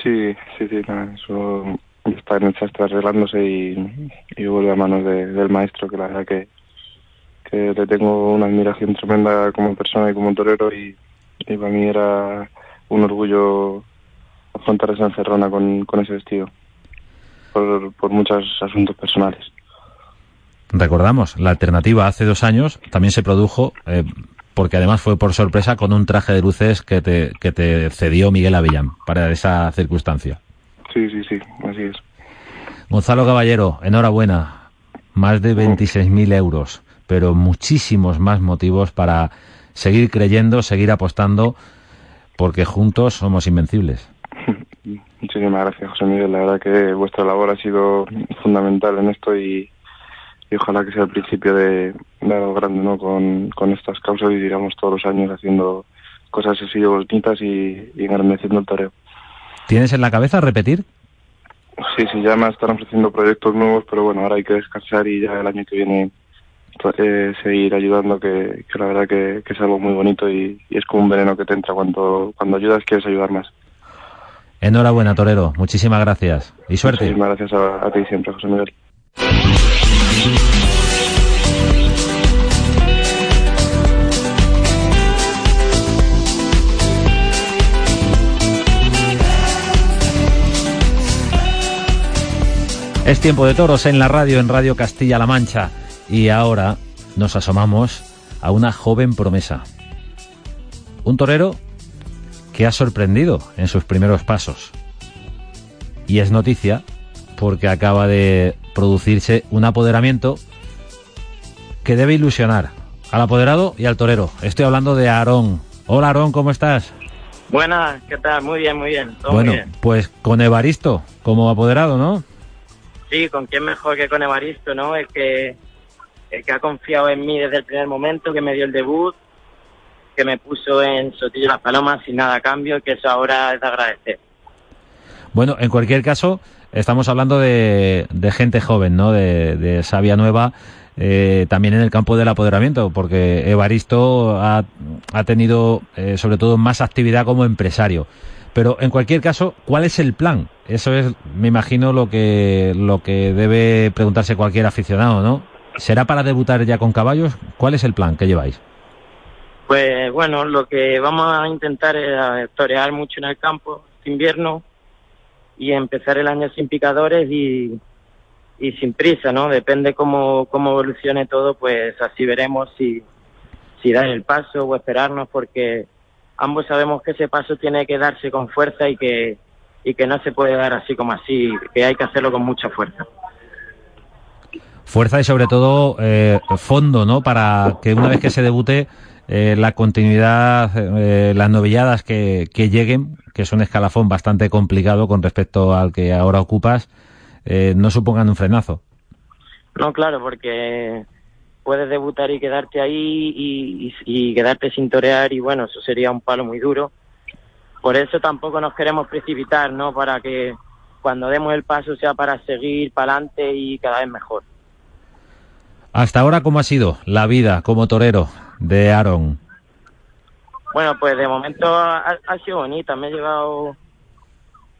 Sí, sí, sí, eso está en está arreglándose y, vuelve a manos del maestro, que la verdad que, le tengo una admiración tremenda como persona y como torero y, y para mí era un orgullo afrontar esa encerrona con, con ese vestido, por, por muchos asuntos personales. Recordamos, la alternativa hace dos años también se produjo, eh, porque además fue por sorpresa con un traje de luces que te, que te cedió Miguel Avellán para esa circunstancia. Sí, sí, sí, así es. Gonzalo Caballero, enhorabuena. Más de 26.000 euros, pero muchísimos más motivos para seguir creyendo, seguir apostando, porque juntos somos invencibles. Muchísimas gracias, José Miguel. La verdad que vuestra labor ha sido fundamental en esto y, y ojalá que sea el principio de, algo grande ¿no? con, con estas causas y digamos todos los años haciendo cosas así bonitas y, y engrandeciendo el toreo. ¿Tienes en la cabeza repetir? Sí, sí, ya me están ofreciendo proyectos nuevos, pero bueno, ahora hay que descansar y ya el año que viene eh, seguir ayudando, que, que la verdad que, que, es algo muy bonito y, y, es como un veneno que te entra cuando, cuando ayudas, quieres ayudar más. Enhorabuena, Torero. Muchísimas gracias y suerte. Muchísimas gracias a, a ti siempre, José Miguel. Es tiempo de toros en la radio, en Radio Castilla-La Mancha. Y ahora nos asomamos a una joven promesa. Un torero que ha sorprendido en sus primeros pasos. Y es noticia porque acaba de producirse un apoderamiento que debe ilusionar al apoderado y al torero. Estoy hablando de Aarón. Hola Aarón, ¿cómo estás? Buenas, ¿qué tal? Muy bien, muy bien. bueno, muy bien. pues con Evaristo como apoderado, ¿no? Sí, con quién mejor que con Evaristo, ¿no? El que, el que ha confiado en mí desde el primer momento, que me dio el debut, que me puso en Sotillo las Palomas sin nada a cambio, que eso ahora es de agradecer. Bueno, en cualquier caso, estamos hablando de, gente joven, ¿no? De, sabia nueva, eh, también en el campo del apoderamiento, porque Evaristo ha, tenido, eh, sobre todo, más actividad como empresario. Pero en cualquier caso, ¿cuál es el plan? Eso es, me imagino, lo que, lo que debe preguntarse cualquier aficionado, ¿no? ¿Será para debutar ya con caballos? ¿Cuál es el plan que lleváis? Pues bueno, lo que vamos a intentar es torear mucho en el campo este invierno y empezar el año sin picadores y, y sin prisa, ¿no? Depende cómo, cómo evolucione todo, pues así veremos si, si dar el paso o esperarnos, porque ambos sabemos que ese paso tiene que darse con fuerza y que, y que no se puede dar así como así, que hay que hacerlo con mucha fuerza. Fuerza y sobre todo eh, fondo, ¿no? Para que una vez que se debute, eh, la continuidad, eh, las novilladas que, que lleguen, que es un escalafón bastante complicado con respecto al que ahora ocupas, eh, no supongan un frenazo. No, claro, porque puedes debutar y quedarte ahí y, y, y, quedarte sin torear y bueno, eso sería un palo muy duro. Por eso tampoco nos queremos precipitar, ¿no? Para que cuando demos el paso sea para seguir para adelante y cada vez mejor. Hasta ahora, ¿cómo ha sido la vida como torero de Aaron? Bueno, pues de momento ha, sido bonita. Me he llevado,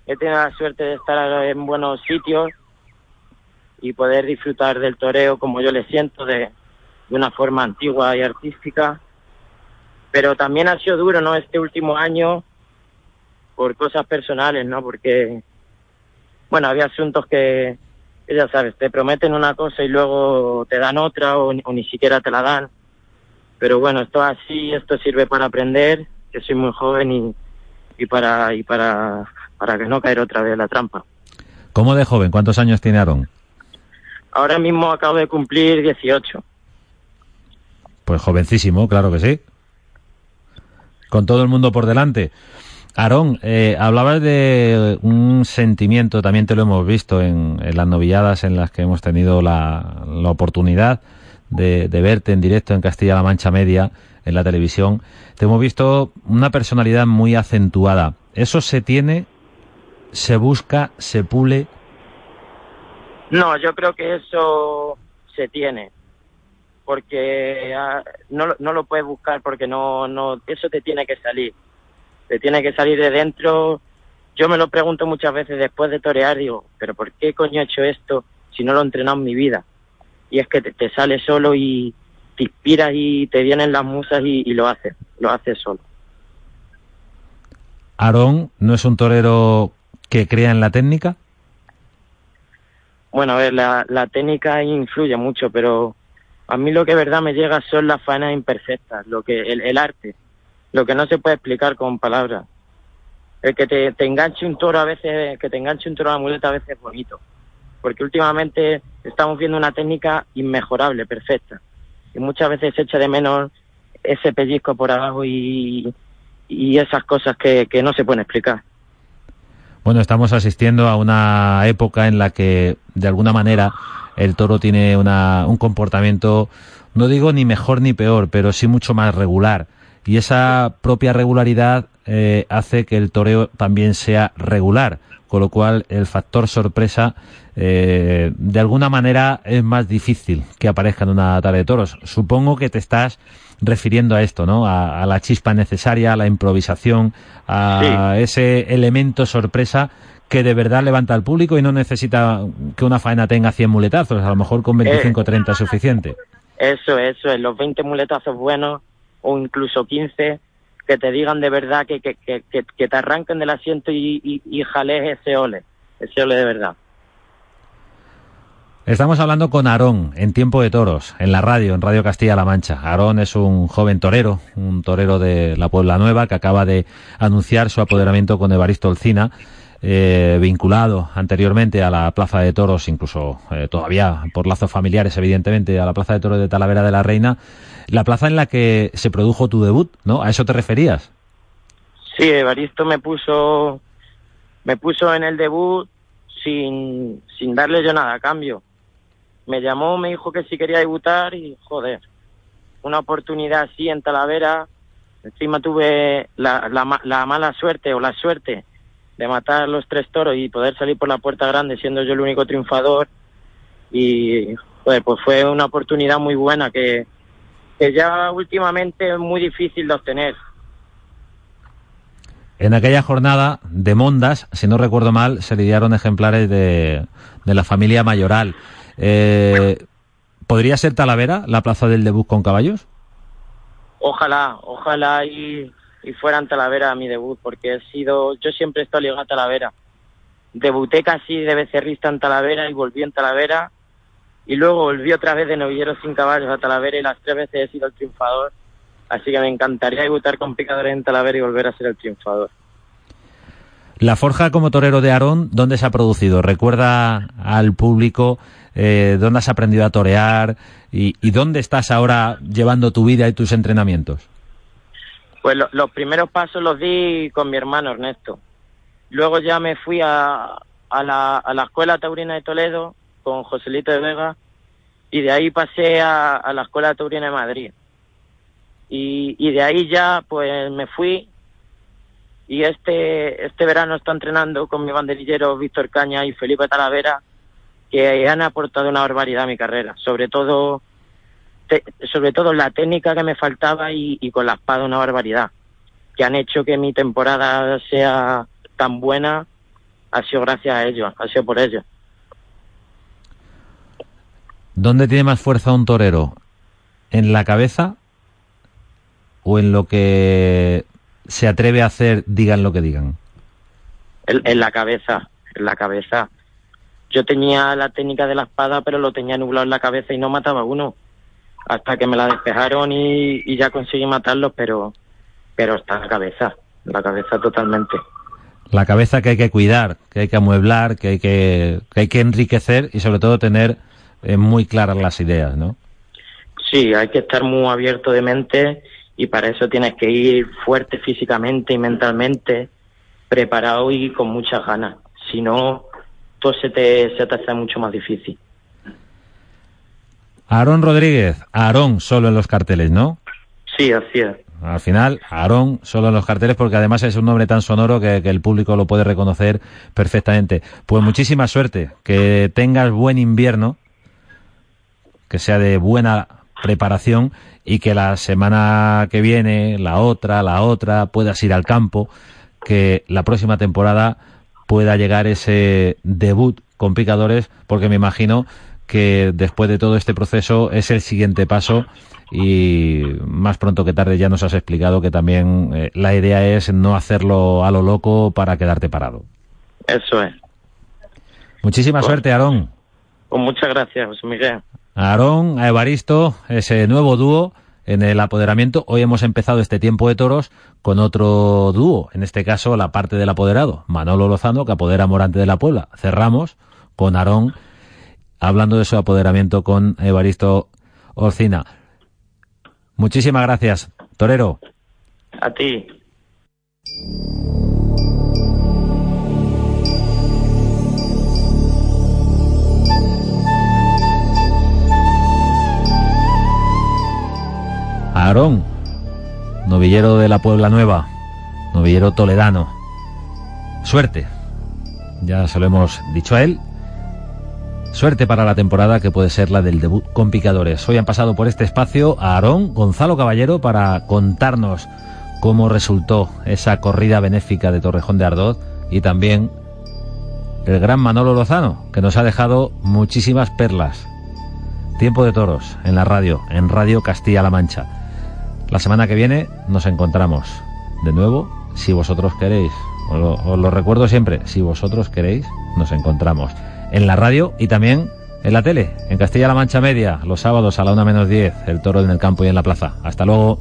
he tenido la suerte de estar en buenos sitios y poder disfrutar del toreo como yo le siento, de, de una forma antigua y artística. Pero también ha sido duro, ¿no? Este último año por cosas personales, ¿no? Porque, bueno, había asuntos que, que ya sabes, te prometen una cosa y luego te dan otra o, o ni siquiera te la dan. Pero bueno, esto así, esto sirve para aprender, que soy muy joven y, y para y para para que no caer otra vez en la trampa. ¿Cómo de joven? ¿Cuántos años tiene Aaron? Ahora mismo acabo de cumplir 18. Pues jovencísimo, claro que sí. Con todo el mundo por delante. Aarón, eh, hablabas de un sentimiento, también te lo hemos visto en, en las novilladas en las que hemos tenido la, la oportunidad de, verte en directo en Castilla-La Mancha Media, en la televisión. Te hemos visto una personalidad muy acentuada. ¿Eso se tiene, se busca, se pule? No, yo creo que eso se tiene porque uh, no, no lo puedes buscar porque no, no, eso te tiene que salir te tiene que salir de dentro. Yo me lo pregunto muchas veces después de torear, digo, pero ¿por qué coño he hecho esto si no lo he entrenado en mi vida? Y es que te, te sale solo y te inspiras y te vienen las musas y, y lo haces, lo haces solo. Aarón no es un torero que crea en la técnica. Bueno, a ver, la, la técnica influye mucho, pero a mí lo que verdad me llega son las faenas imperfectas, lo que el, el arte, lo que no se puede explicar con palabras. El que te, te, enganche un toro a veces, que te enganche un toro a la muleta a veces es bonito. Porque últimamente estamos viendo una técnica inmejorable, perfecta. Y muchas veces se echa de menos ese pellizco por abajo y, y esas cosas que, que no se pueden explicar. Bueno, estamos asistiendo a una época en la que, de alguna manera, el toro tiene una, un comportamiento, no digo ni mejor ni peor, pero sí mucho más regular y esa propia regularidad eh, hace que el toreo también sea regular, con lo cual el factor sorpresa eh, de alguna manera es más difícil que aparezca en una tarde de toros. Supongo que te estás refiriendo a esto, ¿no? A, a la chispa necesaria, a la improvisación, a sí. ese elemento sorpresa que de verdad levanta al público y no necesita que una faena tenga 100 muletazos, a lo mejor con 25 o eh, 30 es suficiente. Eso, eso, es, los 20 muletazos buenos o incluso 15 que te digan de verdad que, que, que, que te arranquen del asiento y, y, ese ole, ese ole de verdad. Estamos hablando con Aarón en Tiempo de Toros, en la radio, en Radio Castilla-La Mancha. Aarón es un joven torero, un torero de la Puebla Nueva que acaba de anunciar su apoderamiento con Evaristo Olcina, eh, vinculado anteriormente a la Plaza de Toros, incluso eh, todavía por lazos familiares, evidentemente, a la Plaza de Toros de Talavera de la Reina, la plaza en la que se produjo tu debut, ¿no? ¿A eso te referías? Sí, Evaristo me puso, me puso en el debut sin, sin darle yo nada a cambio. Me llamó, me dijo que si quería debutar y, joder, una oportunidad así en Talavera. Encima tuve la, la, la mala suerte o la suerte de matar los tres toros y poder salir por la puerta grande siendo yo el único triunfador. Y, joder, pues fue una oportunidad muy buena que, que ya últimamente es muy difícil de obtener. En aquella jornada de Mondas, si no recuerdo mal, se lidiaron ejemplares de, de la familia mayoral. Eh, ¿Podría ser Talavera la plaza del debut con caballos? Ojalá, ojalá y, y fuera en Talavera mi debut, porque he sido, yo siempre he estado ligado a Talavera. Debuté casi de becerrista en Talavera y volví en Talavera y luego volví otra vez de novillero sin caballos a Talavera y las tres veces he sido el triunfador. Así que me encantaría debutar con picadores en Talavera y volver a ser el triunfador. La forja como torero de Aarón, ¿dónde se ha producido? Recuerda al público eh, dónde has aprendido a torear y, y, dónde estás ahora llevando tu vida y tus entrenamientos. Pues lo, los primeros pasos los di con mi hermano Ernesto. Luego ya me fui a, a, la, a la Escuela Taurina de Toledo con Joselito de Vega y de ahí pasé a, la Escuela Taurina de Madrid. Y, de ahí ya pues me fui y este este verano está entrenando con mi banderillero Víctor Caña y Felipe Talavera que han aportado una barbaridad a mi carrera, sobre todo te, sobre todo la técnica que me faltaba y, con la espada una barbaridad, que han hecho que mi temporada sea tan buena, ha sido gracias a ellos, ha sido por ellos. ¿Dónde tiene más fuerza un torero? ¿En la cabeza o en lo que se atreve a hacer, digan lo que digan? En, en la cabeza, en la cabeza yo tenía la técnica de la espada, pero lo tenía nublado en la cabeza y no mataba a uno. Hasta que me la despejaron y, y ya conseguí matarlos, pero, pero está en la cabeza, en la cabeza totalmente. La cabeza que hay que cuidar, que hay que amueblar, que hay que, que, hay que enriquecer y sobre todo tener eh, muy claras las ideas, ¿no? Sí, hay que estar muy abierto de mente y para eso tienes que ir fuerte físicamente y mentalmente, preparado y con muchas ganas. Si no, todo se te, se te hace mucho más difícil. Aarón Rodríguez, Aarón solo en los carteles, ¿no? Sí, así es. Al final, Aarón solo en los carteles porque además es un nombre tan sonoro que, que, el público lo puede reconocer perfectamente. Pues muchísima suerte, que tengas buen invierno, que sea de buena preparación y que la semana que viene, la otra, la otra, puedas ir al campo, que la próxima temporada pueda llegar ese debut con picadores, porque me imagino que después de todo este proceso es el siguiente paso y más pronto que tarde ya nos has explicado que también eh, la idea es no hacerlo a lo loco para quedarte parado. Eso es. Muchísima pues, suerte, Aarón. Pues muchas gracias, José Miguel. A Aarón, a Evaristo, ese nuevo dúo en el apoderamiento. Hoy hemos empezado este tiempo de toros con otro dúo, en este caso la parte del apoderado, Manolo Lozano, que apodera Morante de la Puebla. Cerramos con Aarón hablando de su apoderamiento con Evaristo Orcina. Muchísimas gracias, Torero. A ti. Aarón, novillero de la Puebla Nueva, novillero toledano. Suerte, ya se lo hemos dicho a él. Suerte para la temporada que puede ser la del debut con picadores. Hoy han pasado por este espacio a Aarón Gonzalo Caballero para contarnos cómo resultó esa corrida benéfica de Torrejón de Ardoz y también el gran Manolo Lozano, que nos ha dejado muchísimas perlas. Tiempo de toros en la radio, en Radio Castilla-La Mancha. La semana que viene nos encontramos de nuevo, si vosotros queréis. Os lo, recuerdo siempre, si vosotros queréis, nos encontramos en la radio y también en la tele, en Castilla-La Mancha Media, los sábados a la una menos 10, el toro en el campo y en la plaza. Hasta luego.